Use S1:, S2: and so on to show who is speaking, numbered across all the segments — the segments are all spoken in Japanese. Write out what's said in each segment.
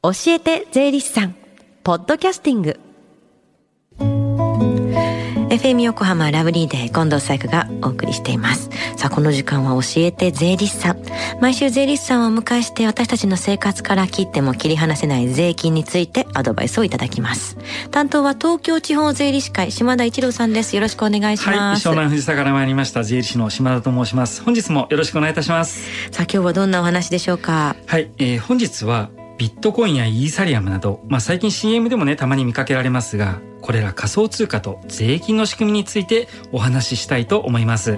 S1: 教えて税理士さん。ポッドキャスティング。FM 横浜ラブリーデー近藤紗友がお送りしています。さあこの時間は教えて税理士さん。毎週税理士さんをお迎えして私たちの生活から切っても切り離せない税金についてアドバイスをいただきます。担当は東京地方税理士会島田一郎さんです。よろしくお願いします。
S2: はい、湘南藤沢から参りました。税理士の島田と申します。本日もよろしくお願いいたします。
S1: さあ今日はどんなお話でしょうか？
S2: はい、えー、本日はビットコインやイーサリアムなど、まあ、最近 CM でもねたまに見かけられますがこれら仮想通貨と税金の仕組みについてお話ししたいと思います。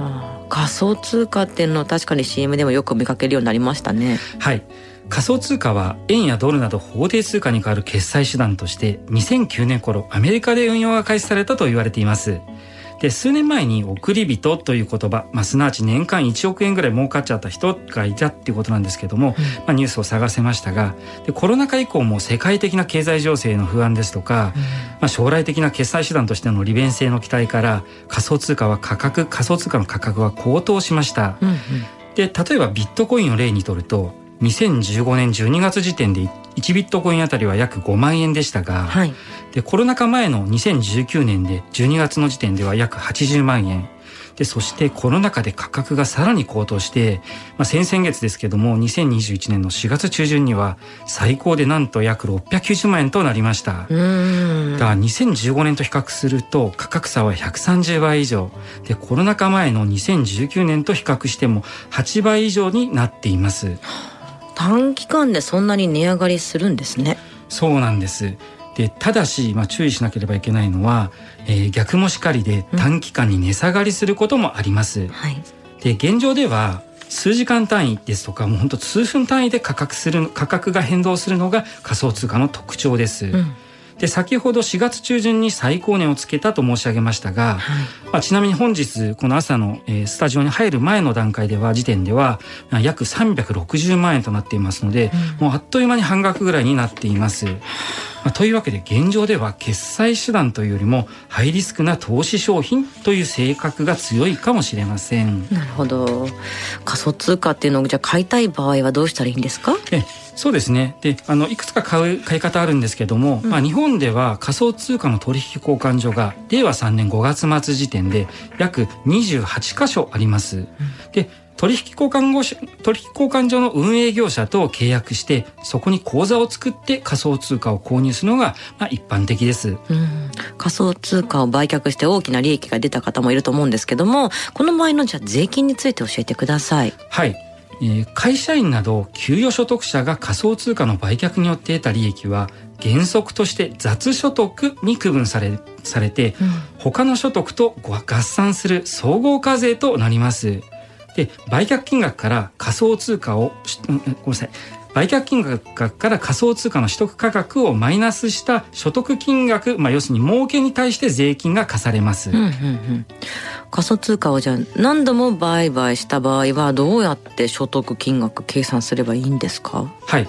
S1: 仮想通貨っていうのは確かに CM でもよく見かけるようになりましたね。
S2: はい。仮想通貨は円やドルなど法定通貨に代わる決済手段として2009年頃アメリカで運用が開始されたと言われていますで、数年前に送り人という言葉、まあ、すなわち年間1億円ぐらい儲かっちゃった人がいたっていうことなんですけども、うん、まあ、ニュースを探せましたが、で、コロナ禍以降も世界的な経済情勢の不安ですとか、うん、まあ、将来的な決済手段としての利便性の期待から仮想通貨は価格、仮想通貨の価格は高騰しました。うんうん、で、例えばビットコインを例にとると、2015年12月時点で1ビットコインあたりは約5万円でしたが、はい、でコロナ禍前の2019年で12月の時点では約80万円。でそしてコロナ禍で価格がさらに高騰して、まあ、先々月ですけども2021年の4月中旬には最高でなんと約690万円となりました。だから2015年と比較すると価格差は130倍以上。でコロナ禍前の2019年と比較しても8倍以上になっています。
S1: 短期間でそんなに値上がりするんですね。
S2: そうなんです。でただし、まあ、注意しなければいけないのは、えー、逆もしかりで短期間に値下がりすることもあります。うんはい、で現状では数時間単位ですとかもう本当数分単位で価格する価格が変動するのが仮想通貨の特徴です。うんで先ほど4月中旬に最高値をつけたと申し上げましたが、はい、まあ、ちなみに本日この朝の、えー、スタジオに入る前の段階では時点では約360万円となっていますので、うん、もうあっという間に半額ぐらいになっています。まあ、というわけで現状では決済手段というよりもハイリスクな投資商品という性格が強いかもしれません。
S1: なるほど。仮想通貨っていうのをじゃあ買いたい場合はどうしたらいいんですか？
S2: えそうですね。であのいくつか買う買い方あるんですけども、うん、まあ、日本では仮想通貨の取引交換所が令和3年5月末時点で約28箇所あります。うん、で取引交換後取引交換所の運営業者と契約してそこに口座を作って仮想通貨を購入するのがまあ一般的です、
S1: うん、仮想通貨を売却して大きな利益が出た方もいると思うんですけどもこの場合のじゃあ税金について教えてください。
S2: はいえ会社員など給与所得者が仮想通貨の売却によって得た利益は原則として雑所得に区分されされて、うん、他の所得と合算する総合課税となります。で売却金額から仮想通貨をごめんなさい売却金額から仮想通貨の取得価格をマイナスした所得金額、まあ、要するに儲けに対して税金が課されます。うんうんうん、
S1: 仮想通貨をじゃあ何度も売買した場合はどうやって所得金額計算すればいいんですか？
S2: はい。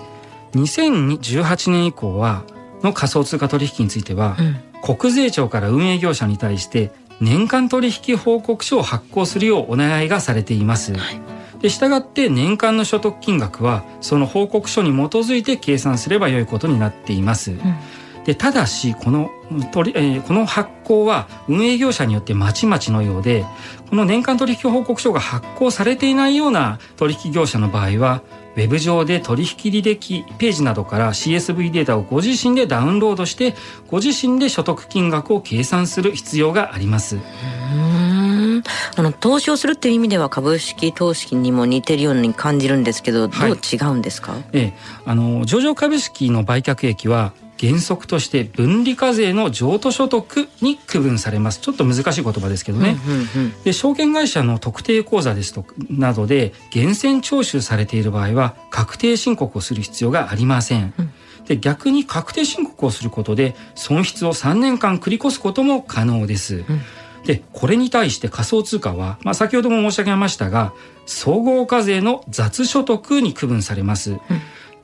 S2: 2018年以降はの仮想通貨取引については、うん、国税庁から運営業者に対して年間取引報告書を発行するようお願いがされています。はいで、従って年間の所得金額はその報告書に基づいて計算すればよいことになっています。うん、で、ただし、この取り、えー、この発行は運営業者によってまちまちのようで、この年間取引報告書が発行されていないような取引業者の場合は、ウェブ上で取引履歴ページなどから CSV データをご自身でダウンロードして、ご自身で所得金額を計算する必要があります。
S1: あの投資をするっていう意味では株式投資にも似てるように感じるんですけど、どう違うんですか、
S2: ええ、あの上場株式の売却益は原則として分離課税の譲渡所得に区分されます。ちょっと難しい言葉ですけどね、うんうんうん、で証券会社の特定口座ですとなどで源泉徴収されている場合は確定申告をする必要がありません、うん。で逆に確定申告をすることで損失を3年間繰り越すことも可能です。うんで、これに対して仮想通貨は、まあ、先ほども申し上げましたが、総合課税の雑所得に区分されます。うん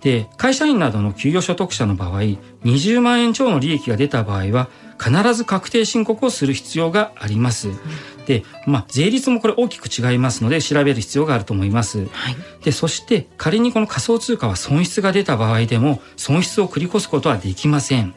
S2: で、会社員などの給与所得者の場合、20万円超の利益が出た場合は、必ず確定申告をする必要があります。で、まあ、税率もこれ大きく違いますので、調べる必要があると思います。はい、で、そして、仮にこの仮想通貨は損失が出た場合でも、損失を繰り越すことはできません。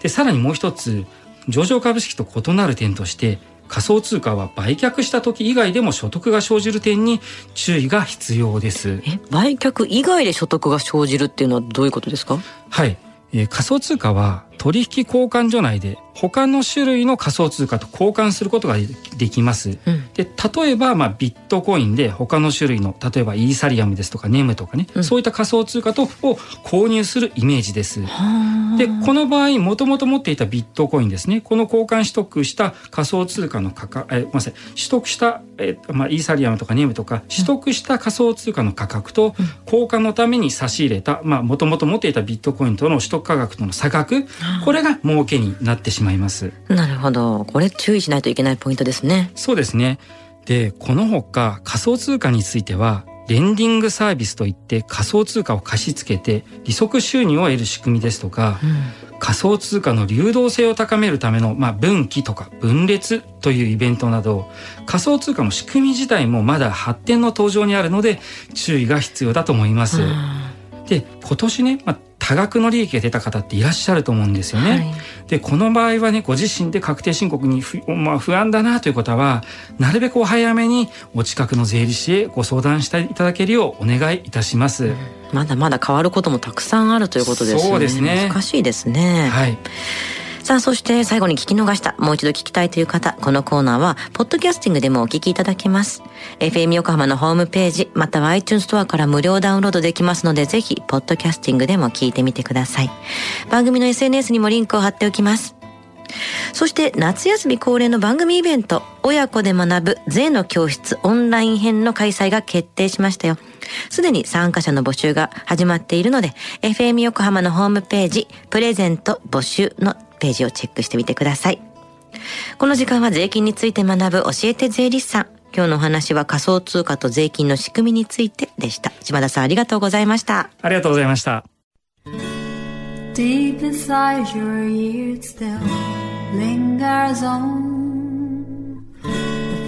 S2: で、さらにもう一つ、上場株式と異なる点として、仮想通貨は売却した時以外でも所得が生じる点に注意が必要です。
S1: え、売却以外で所得が生じるっていうのはどういうことですか？
S2: はい。えー、仮想通貨は取引交換所内で他の種類の仮想通貨と交換することができます。うん、で例えば、まあ、ビットコインで他の種類の例えばイーサリアムですとかネムとかね、うん、そういった仮想通貨とを購入するイメージです。でこの場合もともと持っていたビットコインですね。この交換取得した仮想通貨の価格えごめんなさい。取得したえまあ、イーサリアムとかネムとか取得した仮想通貨の価格と交換のために差し入れたもともと持っていたビットコインとの取得価格との差額。これが儲けになってしまいます。
S1: なるほどこれ注意しないといけないポイントですね。
S2: そうですねでこのほか仮想通貨についてはレンディングサービスといって仮想通貨を貸し付けて利息収入を得る仕組みですとか、うん仮想通貨の流動性を高めるための、まあ、分岐とか分裂というイベントなど仮想通貨の仕組み自体もまだ発展の途上にあるので注意が必要だと思います。で今年ね、まあ、多額の利益が出た方っていらっしゃると思うんですよね。はい、でこの場合はねご自身で確定申告に不,、まあ、不安だなという方はなるべくお早めにお近くの税理士へご相談していただけるようお願いいたします。
S1: まだまだ変わることもたくさんあるということですね。
S2: そうですね。
S1: 難しいですね。
S2: はい。
S1: さあ、そして最後に聞き逃した、もう一度聞きたいという方、このコーナーは、ポッドキャスティングでもお聞きいただけます。FM 横浜のホームページ、または iTunes ストアから無料ダウンロードできますので、ぜひ、ポッドキャスティングでも聞いてみてください。番組の SNS にもリンクを貼っておきます。そして夏休み恒例の番組イベント、親子で学ぶ税の教室オンライン編の開催が決定しましたよ。すでに参加者の募集が始まっているので、FM 横浜のホームページ、プレゼント募集のページをチェックしてみてください。この時間は税金について学ぶ教えて税理士さん。今日のお話は仮想通貨と税金の仕組みについてでした。島田さんありがとうございました。
S2: ありがとうございました。
S3: Deep inside your ears still lingers on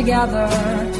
S3: together.